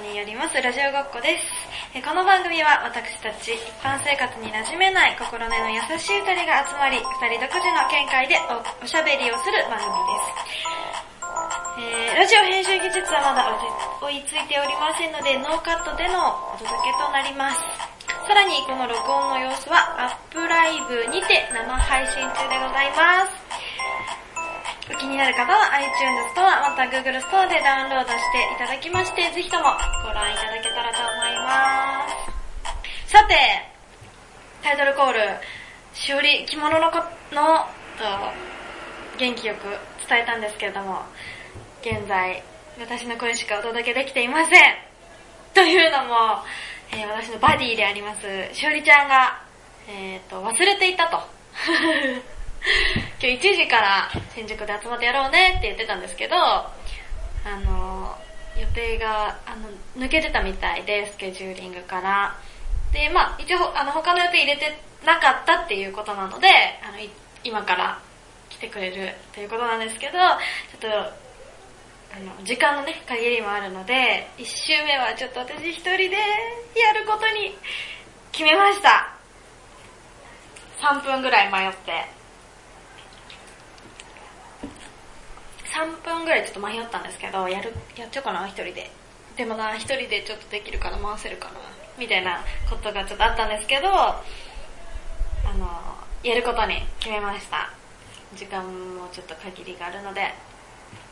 によりますラジオごっこです。えこの番組は私たち一般生活に馴染めない心根の優しい二人が集まり、二人独自の見解でおおしゃべりをする番組です。えーラジオ編集技術はまだ追いついておりませんので、ノーカットでのお届けとなります。さらにこの録音の様子はアップライブにて生配信中でございます。気になる方は iTunes ストアまた Google ストアでダウンロードしていただきまして、ぜひともご覧いただけたらと思います。さて、タイトルコール、しおり着物のこの、と、元気よく伝えたんですけれども、現在、私の声しかお届けできていません。というのも、えー私のバディであります、しおりちゃんが、えっ、と、忘れていたと。今日1時から新宿で集まってやろうねって言ってたんですけど、あの、予定が、あの、抜けてたみたいで、スケジューリングから。で、まあ一応、あの、他の予定入れてなかったっていうことなので、あの、今から来てくれるということなんですけど、ちょっと、あの、時間のね、限りもあるので、一周目はちょっと私一人でやることに決めました。3分ぐらい迷って。3分ぐらいちょっと迷ったんですけど、やる、やっちゃおうかな、一人で。でもな、一人でちょっとできるかな、回せるかな、みたいなことがちょっとあったんですけど、あの、やることに決めました。時間もちょっと限りがあるので。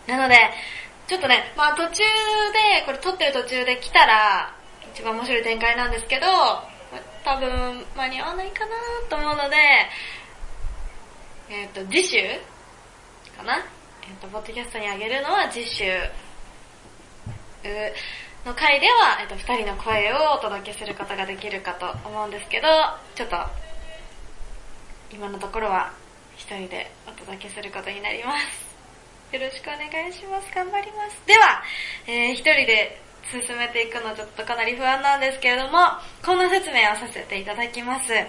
なので、ちょっとね、まあ途中で、これ撮ってる途中で来たら、一番面白い展開なんですけど、多分間に合わないかなと思うので、えっ、と、次週かな、えっと、ポッドキャストにあげるのは次週の回では、えっ、と、二人の声をお届けすることができるかと思うんですけど、ちょっと、今のところは一人でお届けすることになります。よろしくお願いします。頑張ります。では、えー、一人で進めていくのちょっとかなり不安なんですけれども、こんな説明をさせていただきます。え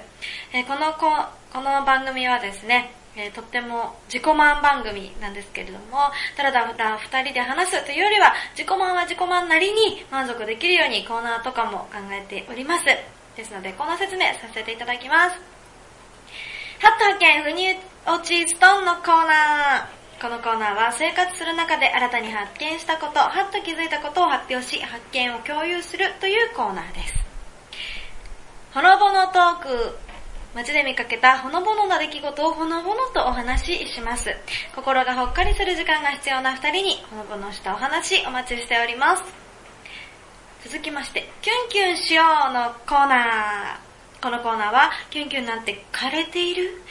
ーこのこ、この番組はですね、えーとっても自己満番組なんですけれども、ただただ二人で話すというよりは、自己満は自己満なりに満足できるようにコーナーとかも考えております。ですので、この説明させていただきます。ハット発見腑に落ちストーンのコーナー。このコーナーは生活する中で新たに発見したこと、はっと気づいたことを発表し、発見を共有するというコーナーです。ほのぼのトーク。街で見かけたほのぼのな出来事をほのぼのとお話しします。心がほっかりする時間が必要な二人にほのぼのしたお話お待ちしております。続きまして、キュンキュンしようのコーナー。このコーナーは、キュンキュンなんて枯れている？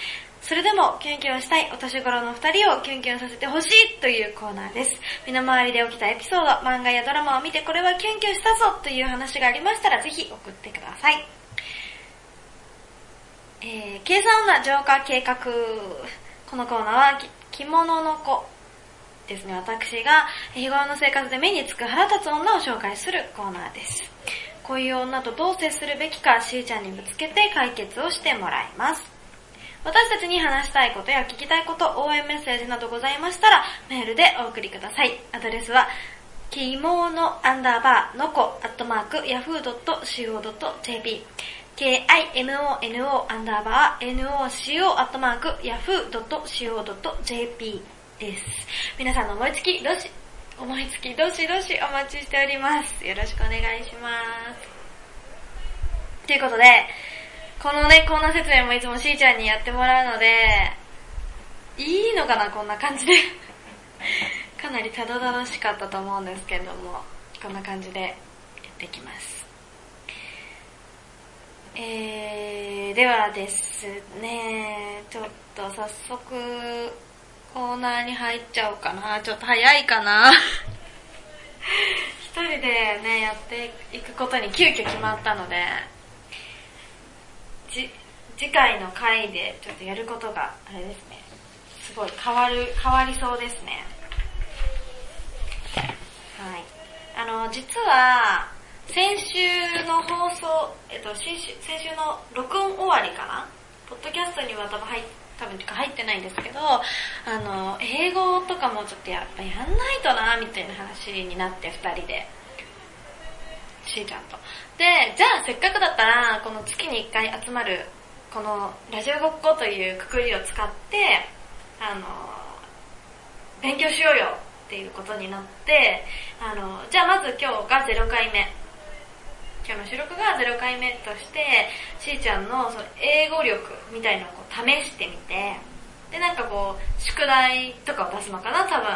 それでもキュンキュンしたいお年頃の二人をキュンキュンさせてほしいというコーナーです。身の回りで起きたエピソード、漫画やドラマを見てこれはキュンキュンしたぞという話がありましたらぜひ送ってください。えー、計算女浄化計画。このコーナーは着物の子ですね。私が日頃の生活で目につく腹立つ女を紹介するコーナーです。こういう女とどう接するべきか、しーちゃんにぶつけて解決をしてもらいます。私たちに話したいことや聞きたいこと、応援メッセージなどございましたら、メールでお送りください。アドレスは、きものアンダーバーのこアットマーク yahoo.co.jp k-i-m-o-n-o アンダーバー n-o-c-o アットマーク yahoo.co.jp です。皆さんの思いつき、どし、思いつき、どしどしお待ちしております。よろしくお願いします。ということで、このね、コーナー説明もいつもしーちゃんにやってもらうので、いいのかな、こんな感じで。かなりたどたどしかったと思うんですけれども、こんな感じでやっていきます。えー、ではですね、ちょっと早速、コーナーに入っちゃおうかな。ちょっと早いかな。一人でね、やっていくことに急遽決まったので、じ、次回の回でちょっとやることが、あれですね、すごい変わる、変わりそうですね。はい。あの、実は、先週の放送、えっと、先週先週の録音終わりかな？ポッドキャストには多分入っ多分入ってないんですけど、あの、英語とかもちょっとやっぱやんないとな、みたいな話になって二人で。しーちゃんと。で、じゃあせっかくだったら、この月に一回集まる、このラジオごっこというくくりを使って、あの、勉強しようよっていうことになって、あの、じゃあまず今日が0回目。今日の収録が0回目として、しーちゃんのその英語力みたいのをこう試してみて、で、なんかこう、宿題とかを出すのかな、多分。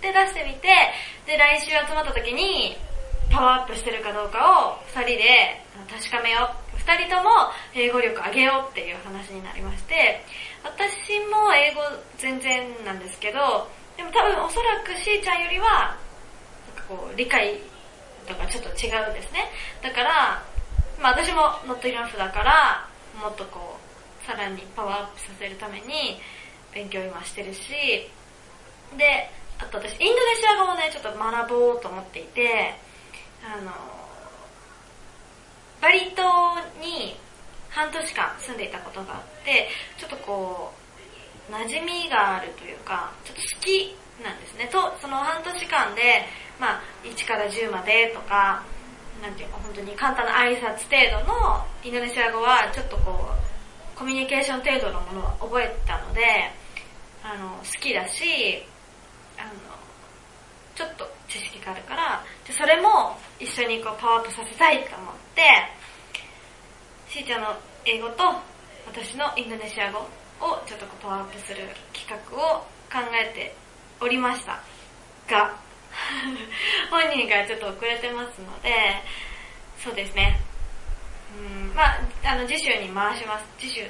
で、出してみて、で、来週集まった時に、パワーアップしてるかどうかを二人で確かめよう。二人とも英語力上げようっていう話になりまして、私も英語全然なんですけど、でも多分おそらくしーちゃんよりは、なんかこう、理解とかちょっと違うんですね。だから、まあ私もノットイラフだから、もっとこう、さらにパワーアップさせるために勉強今してるし、で、あと私、インドネシア語をね、ちょっと学ぼうと思っていて、あの、バリ島に半年間住んでいたことがあって、ちょっとこう、馴染みがあるというか、ちょっと好きなんですね。と、その半年間で、まあ、1から10までとか、なんていうか本当に簡単な挨拶程度のインドネシア語はちょっとこう、コミュニケーション程度のものは覚えたので、あの、好きだし、あの、ちょっと知識があるから、でそれも一緒にこうパワーアップさせたいと思って、しーちゃんの英語と私のインドネシア語をちょっとこうパワーアップする企画を考えておりましたが、本人がちょっと遅れてますので、そうですね。うん、まああの、次週に回します。次週、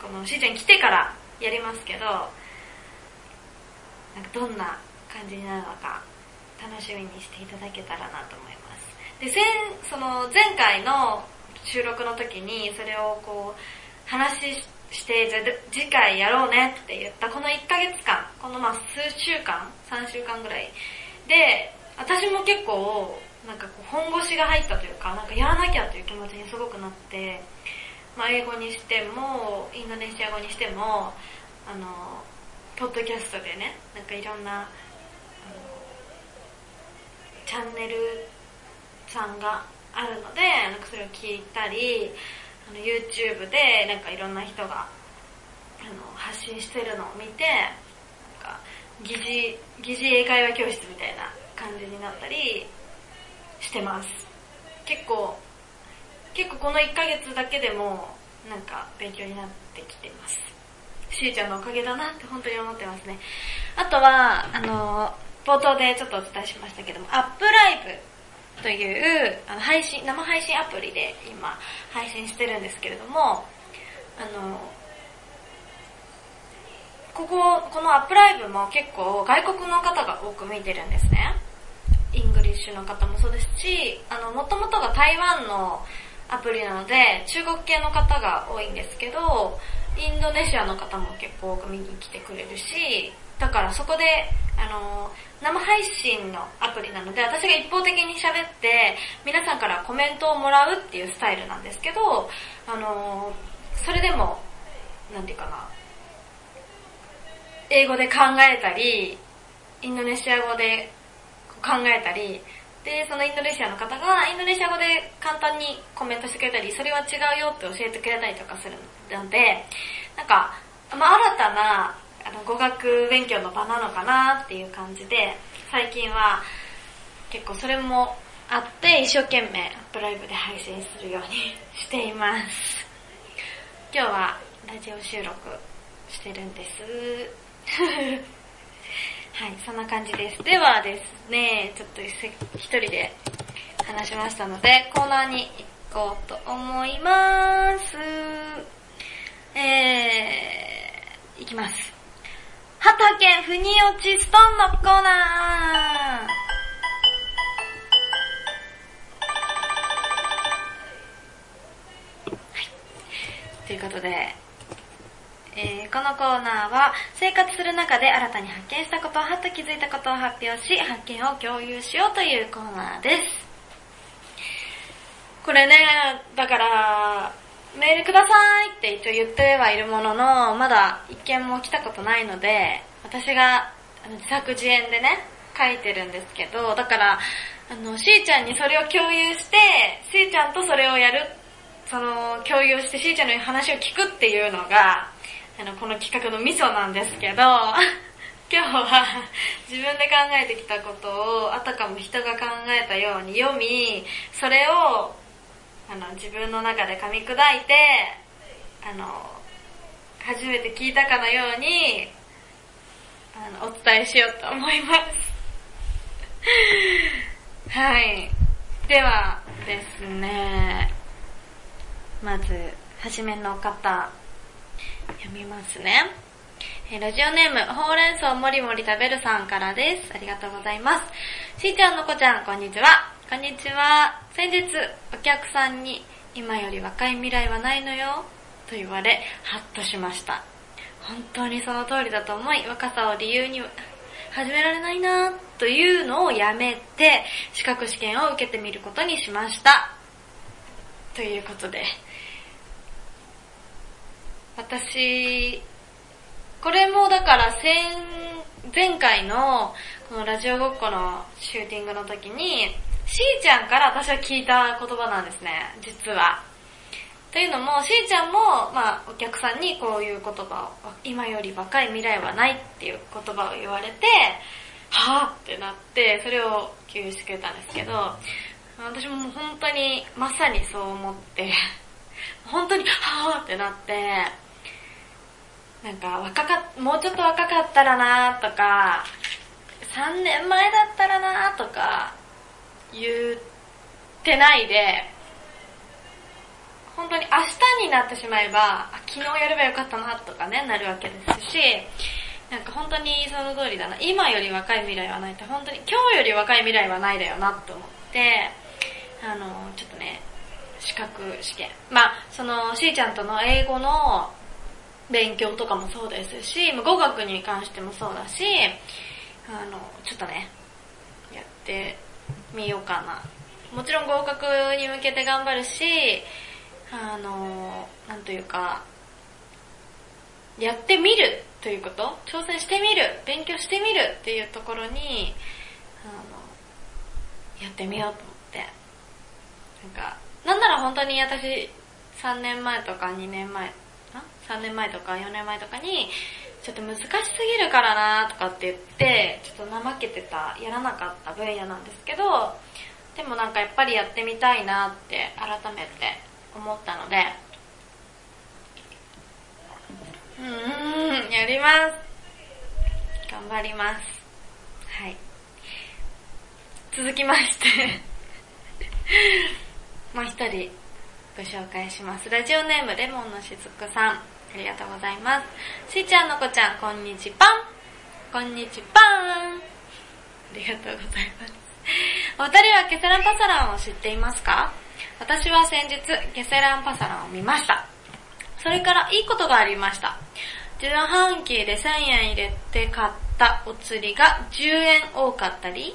このしーちゃん来てからやりますけど、なんかどんな感じになるのか楽しみにしていただけたらなと思います。で、前、その前回の収録の時にそれをこう話して、じゃ次回やろうねって言ったこの1ヶ月間、このまあ数週間、3週間ぐらいで、私も結構なんかこう本腰が入ったというか、なんかやらなきゃという気持ちにすごくなって、まあ英語にしても、インドネシア語にしても、あの、ポッドキャストでね、なんかいろんなチャンネルさんがあるので、なんかそれを聞いたり、あの YouTube でなんかいろんな人があの発信してるのを見て、疑似、疑似英会話教室みたいな感じになったりしてます。結構、結構この1ヶ月だけでもなんか勉強になってきてます。しーちゃんのおかげだなって本当に思ってますね。あとは、あの、冒頭でちょっとお伝えしましたけども、アップライブというあの配信、生配信アプリで今配信してるんですけれども、あの、ここ、このアップライブも結構外国の方が多く見てるんですね。English の方もそうですし、あの、もともとが台湾のアプリなので、中国系の方が多いんですけど、インドネシアの方も結構多く見に来てくれるし、だからそこで、あの、生配信のアプリなので、私が一方的に喋って、皆さんからコメントをもらうっていうスタイルなんですけど、あの、それでも、なんていうかな、英語で考えたり、インドネシア語で考えたり、で、そのインドネシアの方がインドネシア語で簡単にコメントしてくれたり、それは違うよって教えてくれたりとかするので、なんか、まあ、新たなあの語学勉強の場なのかなっていう感じで、最近は結構それもあって一生懸命アップライブで配信するようにしています。今日はラジオ収録してるんです。はい、そんな感じです。ではですね、ちょっと一人で話しましたので、コーナーに行こうと思います。えー、いきます。畑腑に落ちストーンのコーナーということで、えー、このコーナーは生活する中で新たに発見したこと、はっと気づいたことを発表し、発見を共有しようというコーナーです。これね、だから、メールくださいって一応言ってはいるものの、まだ一件も来たことないので、私が自作自演でね、書いてるんですけど、だから、あの、しーちゃんにそれを共有して、しーちゃんとそれをやる、その、共有してしーちゃんの話を聞くっていうのが、あの、この企画のミソなんですけど、今日は自分で考えてきたことをあたかも人が考えたように読み、それをあの自分の中で噛み砕いて、あの、初めて聞いたかのように、あの、お伝えしようと思います。はい。ではですね、まず、はじめの方、読みますね。えラジオネーム、ほうれん草もりもり食べるさんからです。ありがとうございます。しーちゃんのこちゃん、こんにちは。こんにちは。先日、お客さんに、今より若い未来はないのよ、と言われ、ハッとしました。本当にその通りだと思い、若さを理由に始められないなというのをやめて、資格試験を受けてみることにしました。ということで、私、これもだから前、前回のこのラジオごっこのシューティングの時に、しーちゃんから私は聞いた言葉なんですね、実は。というのも、しーちゃんも、まあ、お客さんにこういう言葉を、今より若い未来はないっていう言葉を言われて、はぁってなって、それを共有してくれたんですけど、私ももう本当にまさにそう思って、本当にはぁってなって、なんか若かもうちょっと若かったらなとか、3年前だったらなとか、言ってないで、本当に明日になってしまえば、昨日やればよかったなとかね、なるわけですし、なんか本当にその通りだな。今より若い未来はないって、本当に今日より若い未来はないだよなと思って、あの、ちょっとね、資格試験。まあ、その、しーちゃんとの英語の勉強とかもそうですし、語学に関してもそうだし、あの、ちょっとね、やってみようかな。もちろん合格に向けて頑張るし、あの、なんというか、やってみるということ挑戦してみる勉強してみるっていうところに、あの、やってみようと思って。なんか、なんなら本当に私、3年前とか2年前、?3 年前とか4年前とかに、ちょっと難しすぎるからなとかって言って、ちょっと怠けてた、やらなかった分野なんですけど、でもなんかやっぱりやってみたいなって改めて思ったので、うん、やります。頑張ります。はい。続きまして もう一人ご紹介します。ラジオネームレモンのしずくさん。ありがとうございます。しーちゃんのこちゃん、こんにちぱん。こんにちぱん。ありがとうございます。お二人はケセランパサランを知っていますか？私は先日、ケセランパサランを見ました。それからいいことがありました。自販機で1000円入れて買ったお釣りが10円多かったり、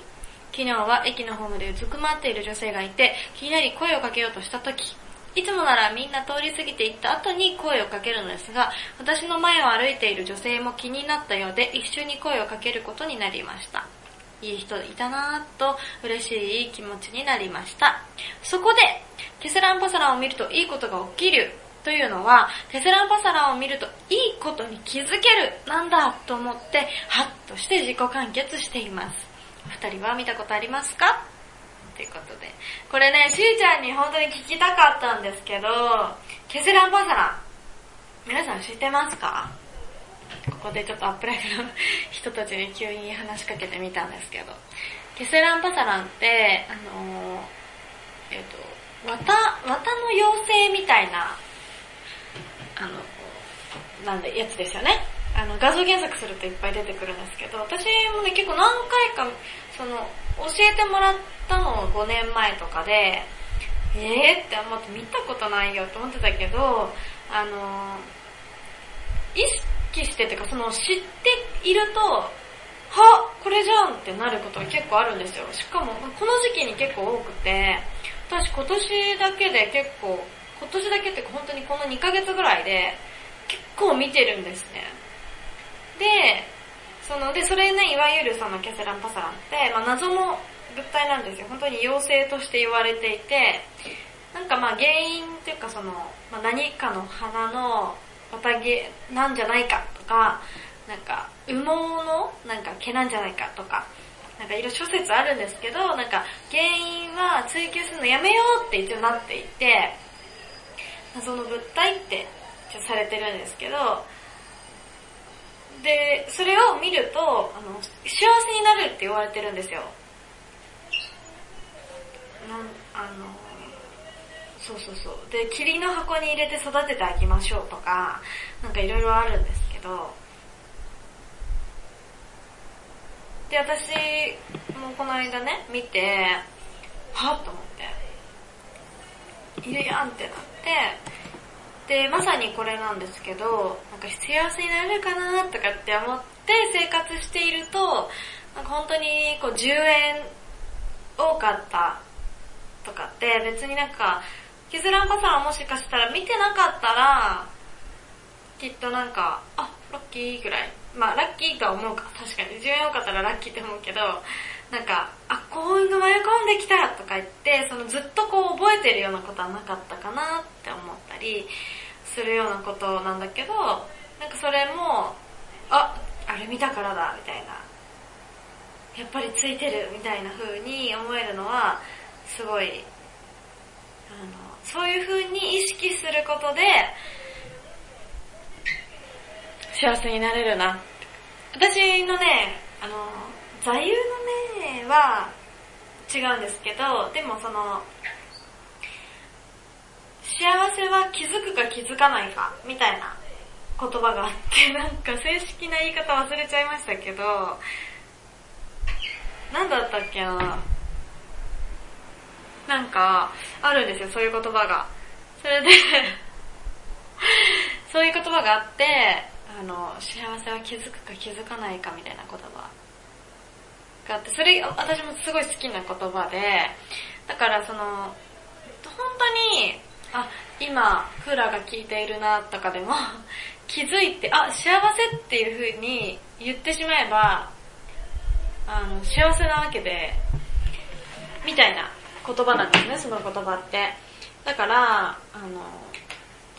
昨日は駅のホームでうずくまっている女性がいて、気になり声をかけようとした時、いつもならみんな通り過ぎて行った後に声をかけるのですが、私の前を歩いている女性も気になったようで一緒に声をかけることになりました。いい人いたなぁと嬉しい気持ちになりました。そこで、テスランパサランを見るといいことが起きるというのは、テスランパサランを見るといいことに気づけるなんだと思って、ハッとして自己完結しています。二人は見たことありますか？ということで。これね、しーちゃんに本当に聞きたかったんですけど、ケセランパサラン、皆さん知ってますか？ここでちょっとアップライブの人たちに急に話しかけてみたんですけど、ケセランパサランって、あのー、えっ、ー、と、綿、綿の妖精みたいな、あの、なんで、やつですよね。あの、画像検索するといっぱい出てくるんですけど、私もね、結構何回か、その、教えてもらったの5年前とかで、えーって思って見たことないよって思ってたけど、あの、意識しててか、その知っていると、はこれじゃんってなることが結構あるんですよ。しかも、この時期に結構多くて、私今年だけで結構、今年だけってか本当にこの2ヶ月ぐらいで結構見てるんですね。で、その、で、それね、いわゆるそのキャセランパサランって、まあ、謎の物体なんですよ。本当に妖精として言われていて、なんかまあ原因っていうかその、まあ、何かの花の綿毛なんじゃないかとか、なんか羽毛のなんか毛なんじゃないかとか、なんかいろいろ諸説あるんですけど、なんか原因は追求するのやめようって一応なっていて、謎の物体ってされてるんですけど、で、それを見ると、あの、幸せになるって言われてるんですよ。なん、あの、そうそうそう。で、霧の箱に入れて育ててあげましょうとか、なんかいろいろあるんですけど、で、私もこの間ね、見て、はっと思って、いるやんってなって、で、まさにこれなんですけど、なんか幸せになれるかなとかって思って生活していると、なんか本当にこう10円多かったとかって別になんかキズランパサラもしかしたら見てなかったら、きっとなんか、あ、ラッキーぐらい。まあラッキーとは思うか、確かに。10円多かったらラッキーって思うけど、なんか、あ、こういうの迷い込んできたとか言って、そのずっとこう覚えてるようなことはなかったかなってりするようなことなんだけど、なんかそれも、あ、あれ見たからだ、みたいな。やっぱりついてる、みたいな風に思えるのは、すごい、あの、そういう風に意識することで、幸せになれるな。私のね、あの、座右の銘は違うんですけど、でもその、幸せは気づくか気づかないか、みたいな言葉があって、なんか正式な言い方忘れちゃいましたけど、なんだったっけな？なんか、あるんですよ、そういう言葉が。それで そういう言葉があって、あの、幸せは気づくか気づかないかみたいな言葉があって、それ私もすごい好きな言葉で、だからその、本当に、あ、今、クーラーが効いているなとかでも、気づいて、あ、幸せっていう風に言ってしまえば、あの、幸せなわけで、みたいな言葉なんですね、その言葉って。だから、あの、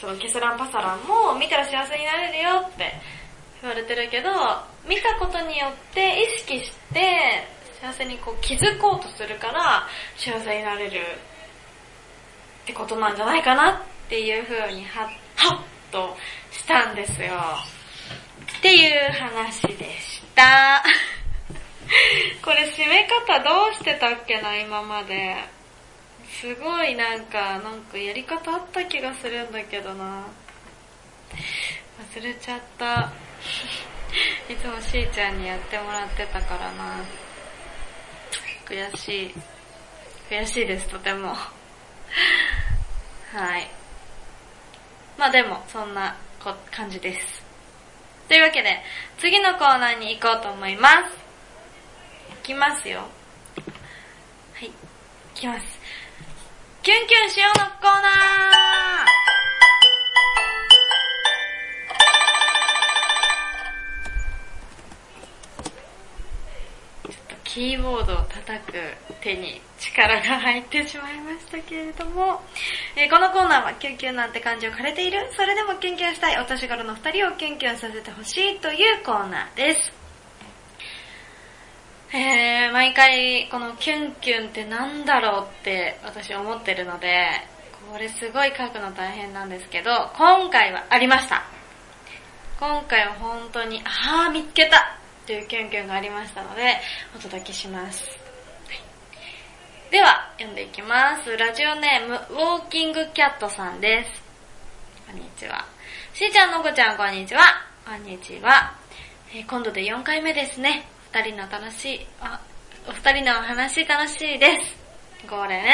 そのケスランパサランも見たら幸せになれるよって言われてるけど、見たことによって意識して幸せにこう気づこうとするから幸せになれるってことなんじゃないかなっていう風にはっ、はっとしたんですよ。っていう話でした。これ締め方どうしてたっけな、今まで。すごいなんか、なんかやり方あった気がするんだけどな。忘れちゃった。いつもしーちゃんにやってもらってたからな。悔しい。悔しいです、とても。はい。まあでも、そんな感じです。というわけで、次のコーナーに行こうと思います。行きますよ。はい。行きます。キュンキュンしようのコーナーキーボードを叩く手に力が入ってしまいましたけれども、えー、このコーナーはキュンキュンなんて感じを枯れているそれでもキュンキュンしたいお年頃の二人をキュンキュンさせてほしいというコーナーです。えー、毎回このキュンキュンってなんだろうって私思ってるので、これすごい書くの大変なんですけど、今回はありました。今回は本当に、あー見つけたっていうキュンキュンがありましたので、お届けします。では、読んでいきます。ラジオネーム、ウォーキングキャットさんです。こんにちは。しーちゃん、のこちゃん、こんにちは。こんにちは。えー、今度で4回目ですね。二人の楽しい、あ、お二人の話楽しいです。これね、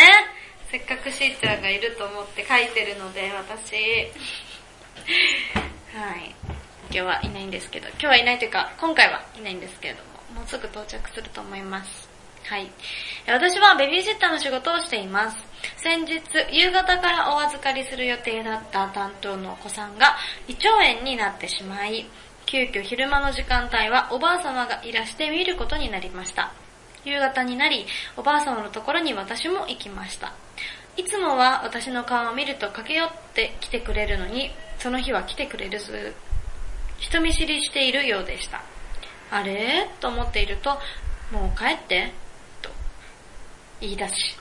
せっかくしーちゃんがいると思って書いてるので、私、今日はいないんですけど、今日はいないというか、今回はいないんですけれども、もうすぐ到着すると思います。はい。私はベビーシッターの仕事をしています。先日、夕方からお預かりする予定だった担当のお子さんが胃腸炎になってしまい、急遽昼間の時間帯はおばあ様がいらして見ることになりました。夕方になり、おばあ様のところに私も行きました。いつもは私の顔を見ると駆け寄って来てくれるのに、その日は来てくれるず、人見知りしているようでした。あれ？と思っていると、もう帰って、と言い出し、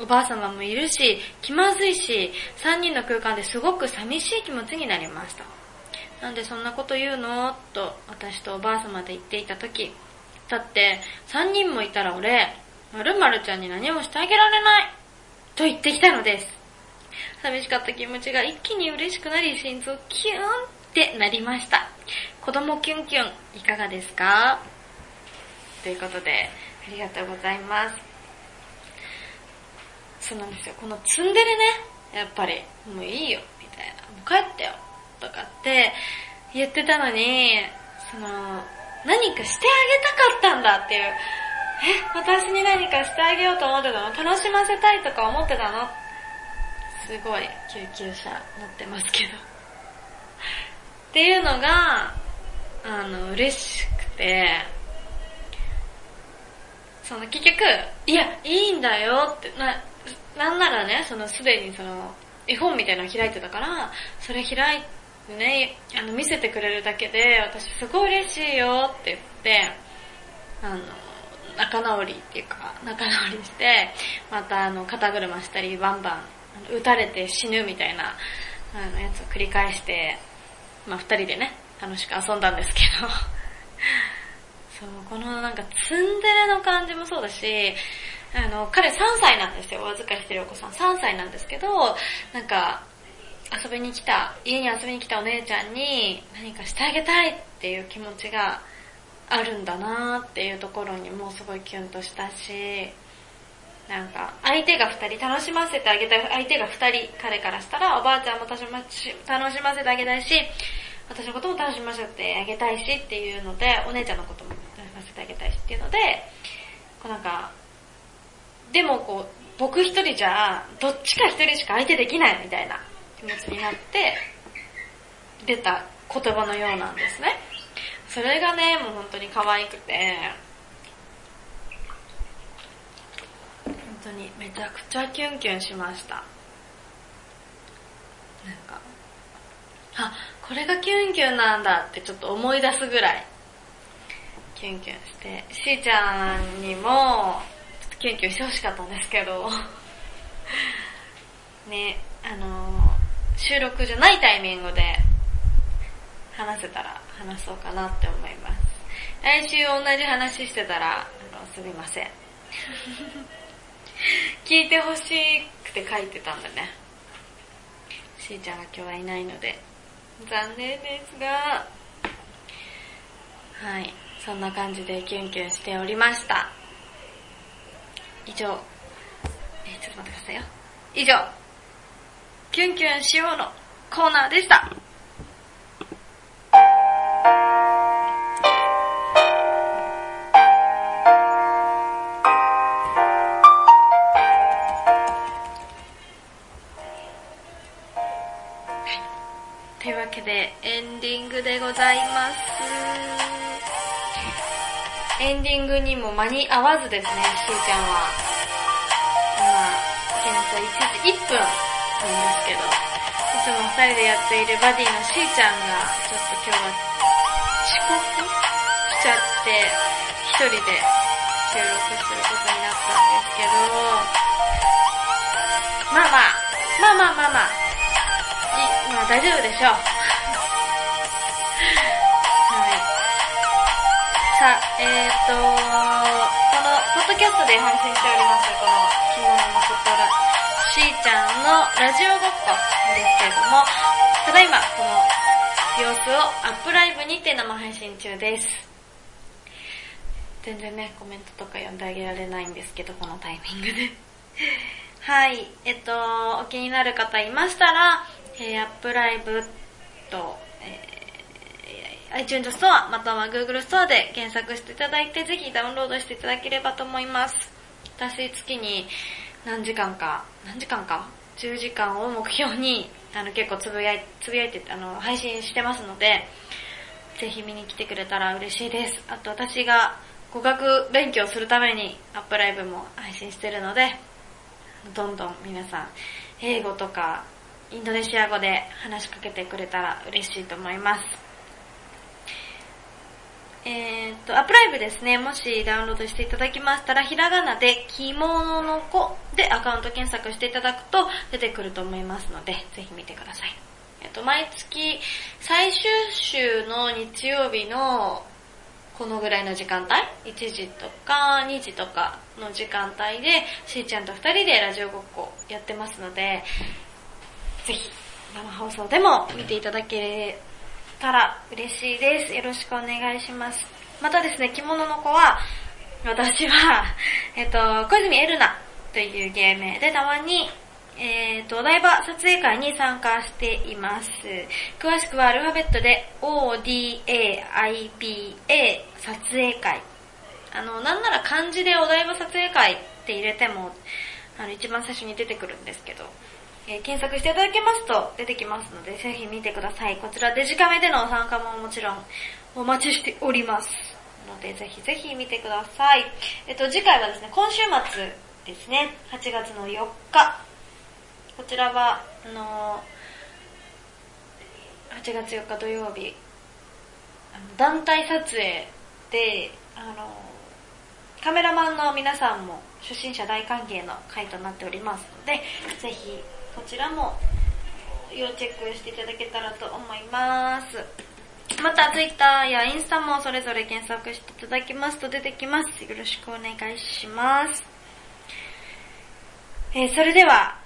おばあ様もいるし、気まずいし、三人の空間ですごく寂しい気持ちになりました。なんでそんなこと言うの？と私とおばあ様で言っていた時、だって三人もいたら俺、まるまるちゃんに何もしてあげられないと言ってきたのです。寂しかった気持ちが一気に嬉しくなり、心臓キューンってなりました。子供キュンキュン、いかがですか？ということで、ありがとうございます。そうなんですよ。このツンデレね、やっぱり、もういいよ、みたいな。もう帰ってよ、とかって言ってたのに、その、何かしてあげたかったんだっていう。え、私に何かしてあげようと思ってたの？楽しませたいとか思ってたの？すごい救急車乗ってますけど。っていうのが、あの、嬉しくて、その結局、いや、いいんだよって、な、なんならね、そのすでにその、絵本みたいなの開いてたから、それ開いてね、あの、見せてくれるだけで、私すごい嬉しいよって言って、あの、仲直りっていうか、仲直りして、またあの、肩車したり、バンバン、撃たれて死ぬみたいな、あの、やつを繰り返して、まあ二人でね、楽しく遊んだんですけど、そう、このなんかツンデレの感じもそうだし、あの、彼3歳なんですよ、お預かりしてるお子さん。3歳なんですけど、なんか、遊びに来た、家に遊びに来たお姉ちゃんに何かしてあげたいっていう気持ちがあるんだなーっていうところにもうすごいキュンとしたし、なんか、相手が2人、楽しませてあげたい相手が2人、彼からしたら、おばあちゃんも楽しま楽しませてあげたいし、私のことも楽しませてあげたいしっていうので、お姉ちゃんのことも楽しませてあげたいしっていうので、こうなんか、でもこう、僕一人じゃ、どっちか一人しか相手できないみたいな気持ちになって、出た言葉のようなんですね。それがね、もう本当に可愛くて、当にめちゃくちゃキュンキュンしました。なんか、あ、これがキュンキュンなんだってちょっと思い出すぐらい、キュンキュンして、しーちゃんにも、ちょっとキュンキュンしてほしかったんですけど、ね、あの、収録じゃないタイミングで話せたら話そうかなって思います。来週同じ話してたら、あの、すみません。聞いてほしくて書いてたんだね。しーちゃんが今日はいないので、残念ですが、はい、そんな感じでキュンキュンしておりました。以上、えちょっと待ってくださいよ。以上、キュンキュンしようのコーナーでした。間に合わずですね、しーちゃんは。今、現在1時1分なんですけど、いつも二人でやっているバディのしーちゃんが、ちょっと今日は遅刻しちゃって、一人で収録することになったんですけど、まあまあ、まあまあまあまあ、まあ大丈夫でしょう。さあ、えーと、この、ポッドキャストで配信しております、この、着物のことら、しーちゃんのラジオごっこですけれども、ただいま、この様子をアップライブにて生配信中です。全然ね、コメントとか読んであげられないんですけど、このタイミングで。はい。えっと、お気になる方いましたら、えー、アップライブと、iTunes ストア、または Google ストアで検索していただいて、ぜひダウンロードしていただければと思います。私、月に何時間か、何時間か ?10 時間を目標に、あの結構つぶやい、つぶやいて、あの、配信してますので、ぜひ見に来てくれたら嬉しいです。あと私が語学勉強するためにアップライブも配信してるので、どんどん皆さん、英語とかインドネシア語で話しかけてくれたら嬉しいと思います。えー、っと、アップライブですね、もしダウンロードしていただきましたら、ひらがなで着物の子でアカウント検索していただくと出てくると思いますので、ぜひ見てください。えっと、毎月最終週の日曜日のこのぐらいの時間帯 ?1 時とか2時とかの時間帯で、しーちゃんと2人でラジオごっこやってますので、ぜひ生放送でも見ていただけたら嬉しいです。よろしくお願いします。またですね、着物の子は、私は、えっと、小泉エルナという芸名でたまに、えっ、と、お台場撮影会に参加しています。詳しくはアルファベットで ODAIBA 撮影会。あの、なんなら漢字でお台場撮影会って入れても、あの、一番最初に出てくるんですけど、えー、検索していただけますと出てきますので、ぜひ見てください。こちらデジカメでの参加ももちろんお待ちしております。ので、ぜひぜひ見てください。えっと、次回はですね、今週末ですね、8月の4日。こちらは、あのー、8月4日土曜日、あの団体撮影で、あのー、カメラマンの皆さんも初心者大歓迎の回となっておりますので、ぜひこちらも要チェックしていただけたらと思います。また Twitter やインスタもそれぞれ検索していただきますと出てきます。よろしくお願いします。えー、それでは、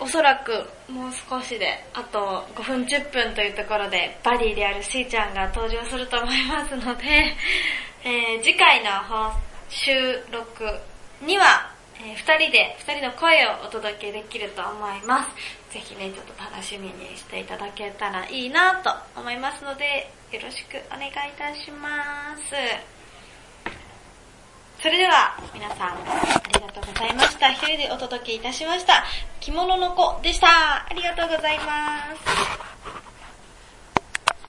おそらくもう少しで、あと5分10分というところで、バディであるしーちゃんが登場すると思いますので、えー、次回の放送収録には、えー、二人で、二人の声をお届けできると思います。ぜひね、ちょっと楽しみにしていただけたらいいなと思いますので、よろしくお願いいたします。それでは、皆さん、ありがとうございました。一人でお届けいたしました。着物の子でした。ありがとうございます。